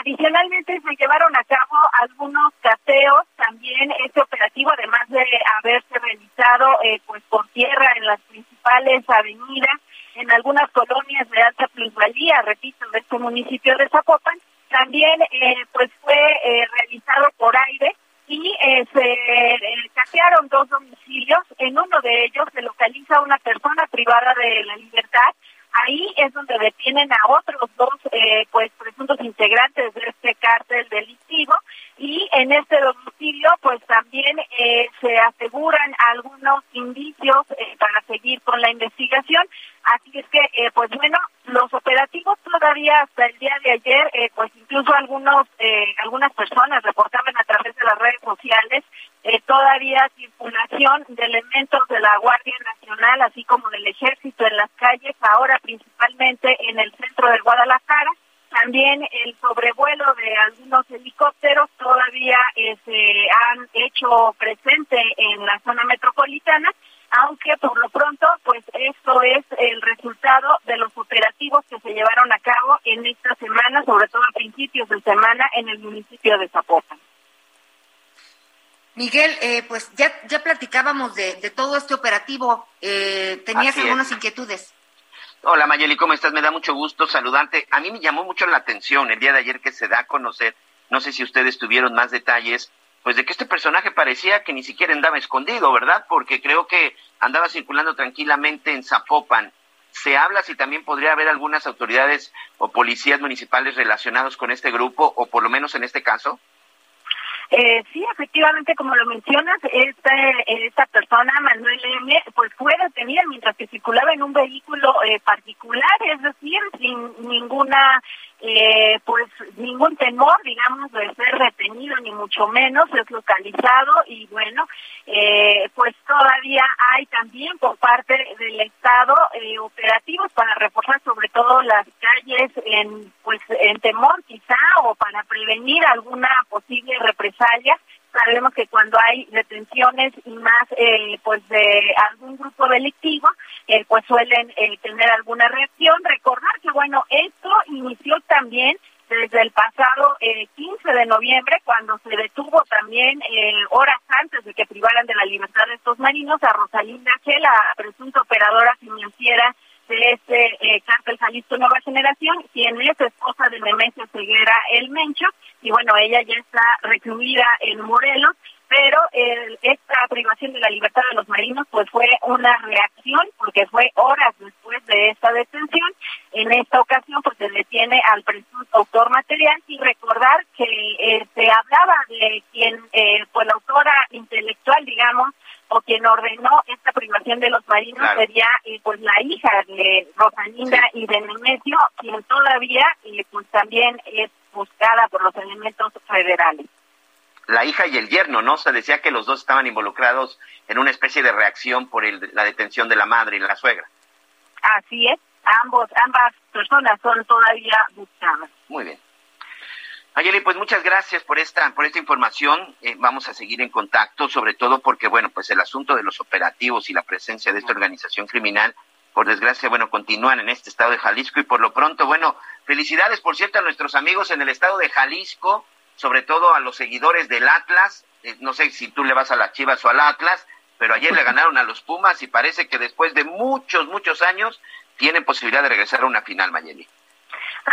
Adicionalmente se llevaron a cabo algunos cateos, también este operativo, además de haberse realizado eh, pues por tierra en las principales avenidas, en algunas colonias de alta plusvalía, repito, de este municipio de Zapopan, también eh, pues fue eh, realizado por aire y eh, se eh, dos domicilios. En uno de ellos se localiza una persona privada de la libertad. Ahí es donde detienen a otros dos eh, pues presuntos integrantes de este cártel delictivo y en este domicilio pues también eh, se aseguran algunos indicios para seguir con la investigación así es que pues bueno los operativos todavía hasta el día de ayer pues incluso algunos algunas personas reportaban a través de las sociales eh, todavía circulación de elementos de la Guardia Nacional así como del Ejército en las calles ahora principalmente en el centro de Guadalajara también el sobrevuelo de algunos helicópteros todavía eh, se han hecho presente en la zona metropolitana, aunque por lo pronto, pues esto es el resultado de los operativos que se llevaron a cabo en esta semana, sobre todo a principios de semana, en el municipio de Zapopan. Miguel, eh, pues ya, ya platicábamos de, de todo este operativo. Eh, ¿Tenías Así es. algunas inquietudes? Hola Mayeli, ¿cómo estás? Me da mucho gusto saludarte. A mí me llamó mucho la atención el día de ayer que se da a conocer, no sé si ustedes tuvieron más detalles, pues de que este personaje parecía que ni siquiera andaba escondido, ¿verdad? Porque creo que andaba circulando tranquilamente en Zapopan. Se habla si también podría haber algunas autoridades o policías municipales relacionados con este grupo, o por lo menos en este caso. Eh, sí, efectivamente, como lo mencionas, este, esta persona, Manuel M., pues fue detenida mientras que circulaba en un vehículo eh, particular, es decir, sin ninguna, eh, pues ningún temor, digamos, de ser retenido, ni mucho menos, es localizado y bueno, eh, pues todavía hay también por parte del Estado eh, operativos para reforzar sobre todo las calles en, pues, en temor quizá o para prevenir alguna posible represalia. Sabemos que cuando hay detenciones y más eh, pues de algún grupo delictivo, eh, pues suelen eh, tener alguna reacción. Recordar que bueno, esto inició también desde el pasado eh, 15 de noviembre, cuando se detuvo también eh, horas antes de que privaran de la libertad de estos marinos a Rosalinda G, la presunta operadora financiera de este eh, cártel Jalisco Nueva Generación, quien es esposa de Nemesio Ceguera El Mencho, y bueno, ella ya está recluida en Morelos, pero el- esta privación de la libertad de los marinos pues fue una reacción porque fue horas después de esta detención. En esta ocasión pues se detiene al presunto autor material y recordar que eh, se hablaba de quien eh, pues la autora intelectual digamos o quien ordenó esta privación de los marinos Claro. sería eh, pues la hija de Rosalinda y de Nemesio, quien todavía eh, pues también es buscada por los elementos federales. La hija y el yerno, ¿no? Se decía que los dos estaban involucrados en una especie de reacción por el- la detención de la madre y la suegra. Así es, ambos, ambas personas son todavía buscadas. Muy bien. Ayeli, pues muchas gracias por esta, por esta información. Eh, vamos a seguir en contacto, sobre todo porque, bueno, pues el asunto de los operativos y la presencia de esta organización criminal, por desgracia, bueno, continúan en este estado de Jalisco y por lo pronto, bueno, felicidades, por cierto, a nuestros amigos en el estado de Jalisco, sobre todo a los seguidores del Atlas. Eh, no sé si tú le vas a las Chivas o al Atlas, pero ayer le ganaron a los Pumas y parece que después de muchos, muchos años tienen posibilidad de regresar a una final, Mayeli.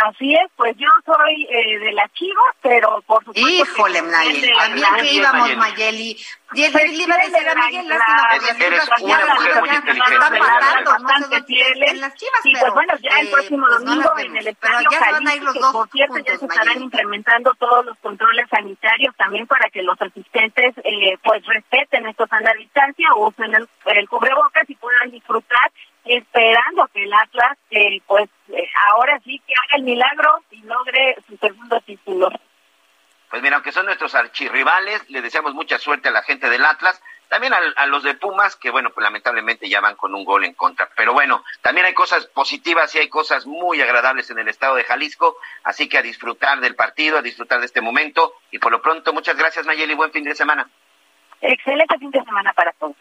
Así es, pues yo soy eh, de la Chivas, pero por supuesto... Híjole, Nayeli, también que íbamos, Mayeli. Y el le iba a decir a Miguel, lástima, eres una mujer muy inteligente, Bastante fieles. en las Chivas, Y pues bueno, ya el eh, próximo pues no domingo en el Pero Estadio ya se van a ir Jalisco, los que dos por cierto ya se estarán Mayeli. implementando todos los controles sanitarios también para que los asistentes eh, pues respeten estos a la distancia, usen el, el cubrebocas y puedan disfrutar esperando que el Atlas eh, pues eh, ahora sí que haga el milagro y logre su segundo título. pues mira, aunque son nuestros archirrivales, le deseamos mucha suerte a la gente del Atlas, también a, los de Pumas, que bueno, pues lamentablemente ya van con un gol en contra. Pero bueno, también hay cosas positivas y hay cosas muy agradables en el estado de Jalisco, así que a disfrutar del partido, a disfrutar de este momento. Y por lo pronto, muchas gracias Mayeli, buen fin de semana. Excelente fin de semana para todos.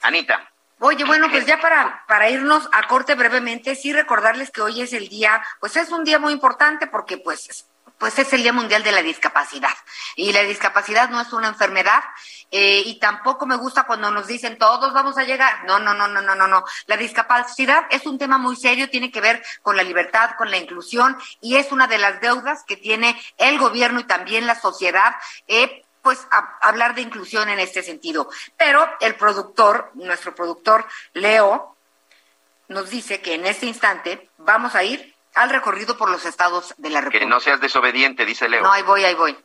Anita. Oye, bueno, pues ya para, para irnos a corte brevemente, sí recordarles que hoy es el día, pues es un día muy importante porque pues pues es el Día Mundial de la Discapacidad. Y la discapacidad no es una enfermedad eh, y tampoco me gusta cuando nos dicen todos vamos a llegar. No, no, no, no, no, no, no. La discapacidad es un tema muy serio, tiene que ver con la libertad, con la inclusión y es una de las deudas que tiene el gobierno y también la sociedad. Eh, pues hablar de inclusión en este sentido. Pero el productor, nuestro productor Leo, nos dice que en este instante vamos a ir al recorrido por los estados de la República. Que no seas desobediente, dice Leo. No, ahí voy, ahí voy.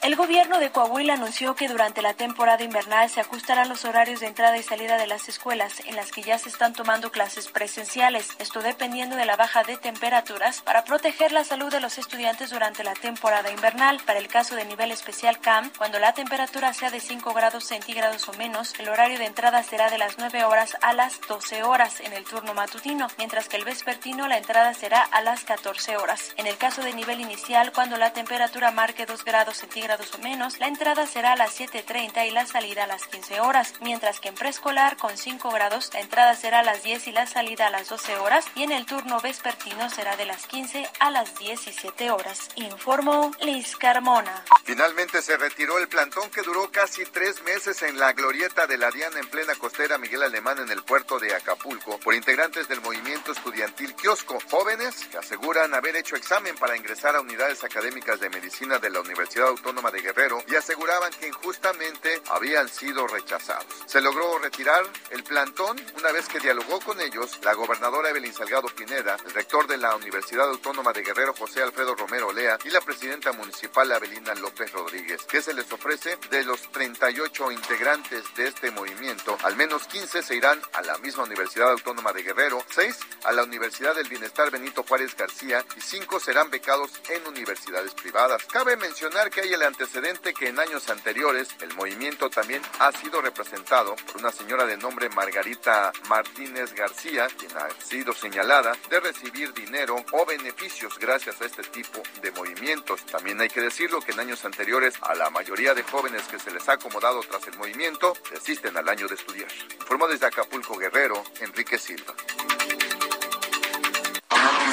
El gobierno de Coahuila anunció que durante la temporada invernal se ajustarán los horarios de entrada y salida de las escuelas en las que ya se están tomando clases presenciales, esto dependiendo de la baja de temperaturas para proteger la salud de los estudiantes durante la temporada invernal. Para el caso de nivel especial CAM, cuando la temperatura sea de 5 grados centígrados o menos, el horario de entrada será de las 9 horas a las 12 horas en el turno matutino, mientras que el vespertino la entrada será a las 14 horas. En el caso de nivel inicial, cuando la temperatura marque 2 grados centígrados o menos, la entrada será a las 7.30 y la salida a las 15 horas, mientras que en preescolar con 5 grados la entrada será a las 10 y la salida a las 12 horas y en el turno vespertino será de las 15 a las 17 horas. Informó Liz Carmona. Finalmente se retiró el plantón que duró casi tres meses en la glorieta de la Diana en plena costera Miguel Alemán en el puerto de Acapulco por integrantes del movimiento estudiantil Kiosco, jóvenes que aseguran haber hecho examen para ingresar a unidades académicas de medicina de la Universidad Autónoma de Guerrero y aseguraban que injustamente habían sido rechazados. Se logró retirar el plantón una vez que dialogó con ellos la gobernadora Evelyn Salgado Pineda, el rector de la Universidad Autónoma de Guerrero José Alfredo Romero Lea y la presidenta municipal Avelina López Rodríguez. ¿Qué se les ofrece? De los 38 integrantes de este movimiento, al menos 15 se irán a la misma Universidad Autónoma de Guerrero, 6 a la Universidad del Bienestar Benito Juárez García y 5 serán becados en universidades privadas. Cabe mencionar que hay el antecedente que en años anteriores el movimiento también ha sido representado por una señora de nombre Margarita Martínez García, quien ha sido señalada de recibir dinero o beneficios gracias a este tipo de movimientos. También hay que decirlo que en años anteriores a la mayoría de jóvenes que se les ha acomodado tras el movimiento resisten al año de estudiar. Informó desde Acapulco Guerrero, Enrique Silva.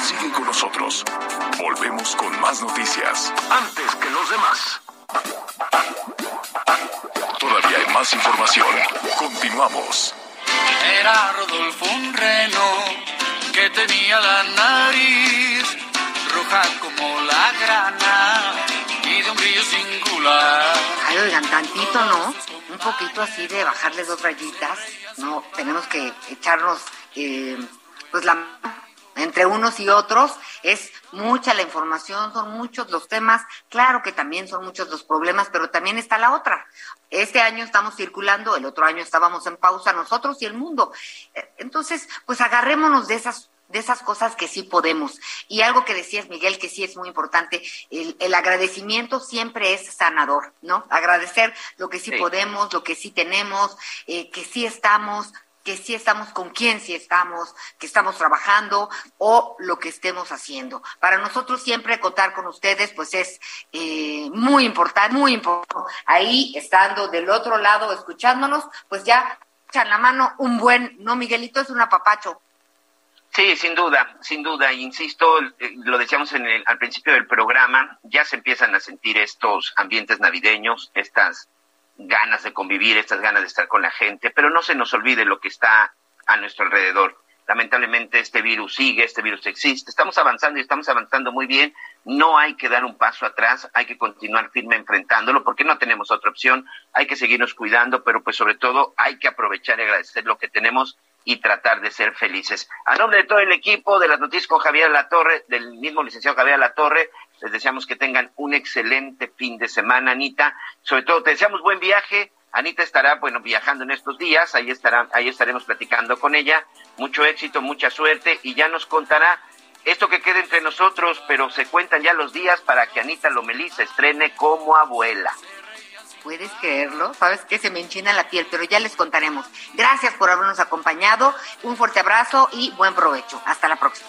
Sigue con nosotros. Volvemos con más noticias. Antes que los demás. Todavía hay más información. Continuamos. Era Rodolfo un reno que tenía la nariz roja como la grana y de un brillo singular. Ay, oigan, tantito, ¿no? Un poquito así de bajarle dos rayitas. No, tenemos que echarnos, eh, pues la entre unos y otros. Es mucha la información, son muchos los temas. Claro que también son muchos los problemas, pero también está la otra. Este año estamos circulando, el otro año estábamos en pausa nosotros y el mundo. Eh, entonces, pues agarrémonos de esas de esas cosas que sí podemos. Y algo que decías, Miguel, que sí es muy importante, el, agradecimiento siempre es sanador, ¿no? Agradecer lo que sí, podemos, lo que sí tenemos, eh, que sí estamos, que sí estamos con quién sí estamos, que estamos trabajando o lo que estemos haciendo. Para nosotros siempre contar con ustedes, pues es eh, muy importante, muy importante. Ahí, estando del otro lado, escuchándonos, pues ya echan la mano un buen, no, Miguelito, es un apapacho. Sí, sin duda, sin duda. Insisto, eh, lo decíamos en el, al principio del programa, ya se empiezan a sentir estos ambientes navideños, estas ganas de convivir, estas ganas de estar con la gente, pero no se nos olvide lo que está a nuestro alrededor. Lamentablemente este virus sigue, este virus existe, estamos avanzando y estamos avanzando muy bien, no hay que dar un paso atrás, hay que continuar firme enfrentándolo porque no tenemos otra opción, hay que seguirnos cuidando, pero pues sobre todo hay que aprovechar y agradecer lo que tenemos y tratar de ser felices. A nombre de todo el equipo de las noticias con Javier Latorre, del mismo licenciado Javier Latorre, les deseamos que tengan un excelente fin de semana, Anita. Sobre todo, te deseamos buen viaje. Anita estará, bueno, viajando en estos días. Ahí, estará, ahí estaremos platicando con ella. Mucho éxito, mucha suerte y ya nos contará Esto que quede entre nosotros, pero se cuentan ya los días para que Anita Lomelí se estrene como abuela. ¿Puedes creerlo? Sabes que se me enchina la piel, pero ya les contaremos. Gracias por habernos acompañado. Un fuerte abrazo y buen provecho. Hasta la próxima.